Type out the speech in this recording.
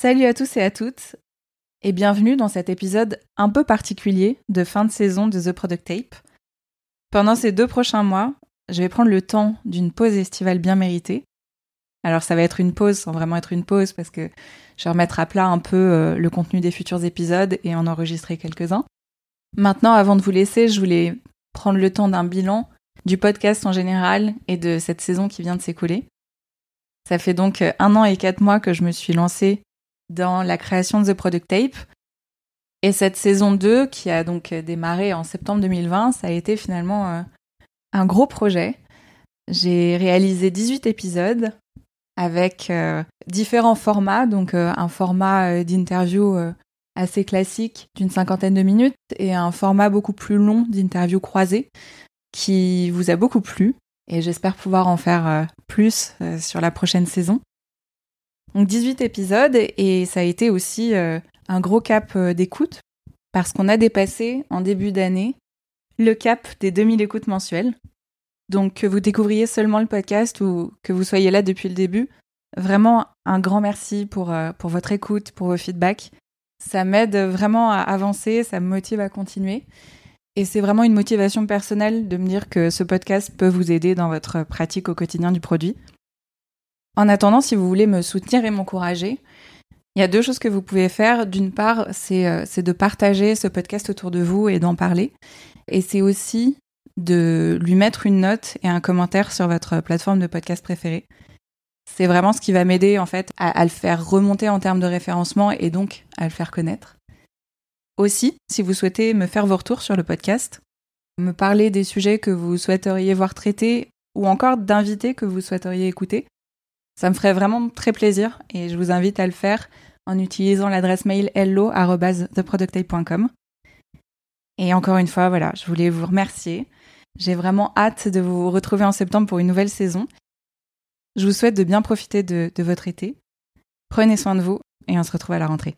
Salut à tous et à toutes, et bienvenue dans cet épisode un peu particulier de fin de saison de The Product Tape. Pendant ces deux prochains mois, je vais prendre le temps d'une pause estivale bien méritée. Alors ça va être une pause sans vraiment être une pause parce que je vais remettre à plat un peu euh, le contenu des futurs épisodes et en enregistrer quelques-uns. Maintenant, avant de vous laisser, je voulais prendre le temps d'un bilan du podcast en général et de cette saison qui vient de s'écouler. Ça fait donc un an et quatre mois que je me suis lancée dans la création de The Product Tape. Et cette saison 2, qui a donc démarré en septembre 2020, ça a été finalement euh, un gros projet. J'ai réalisé 18 épisodes avec euh, différents formats, donc euh, un format d'interview assez classique d'une cinquantaine de minutes et un format beaucoup plus long d'interview croisée qui vous a beaucoup plu et j'espère pouvoir en faire plus sur la prochaine saison. Donc 18 épisodes et ça a été aussi euh, un gros cap euh, d'écoute parce qu'on a dépassé en début d'année le cap des 2000 écoutes mensuelles. Donc que vous découvriez seulement le podcast ou que vous soyez là depuis le début, vraiment un grand merci pour, euh, pour votre écoute, pour vos feedbacks. Ça m'aide vraiment à avancer, ça me motive à continuer. Et c'est vraiment une motivation personnelle de me dire que ce podcast peut vous aider dans votre pratique au quotidien du produit. En attendant, si vous voulez me soutenir et m'encourager, il y a deux choses que vous pouvez faire. D'une part, euh, c'est de partager ce podcast autour de vous et d'en parler. Et c'est aussi de lui mettre une note et un commentaire sur votre plateforme de podcast préférée. C'est vraiment ce qui va m'aider en fait à, à, le faire remonter en termes de référencement et donc à le faire connaître. Aussi, si vous souhaitez me faire vos retours sur le podcast, me parler des sujets que vous souhaiteriez voir traités ou encore d'invités que vous souhaiteriez écouter, ça me ferait vraiment très plaisir et je vous invite à le faire en utilisant l'adresse mail hello@theproductape.com. Et encore une fois, voilà, je voulais vous remercier. J'ai vraiment hâte de vous retrouver en septembre pour une nouvelle saison. Je vous souhaite de bien profiter de votre été. Prenez soin de vous et on se retrouve à la rentrée.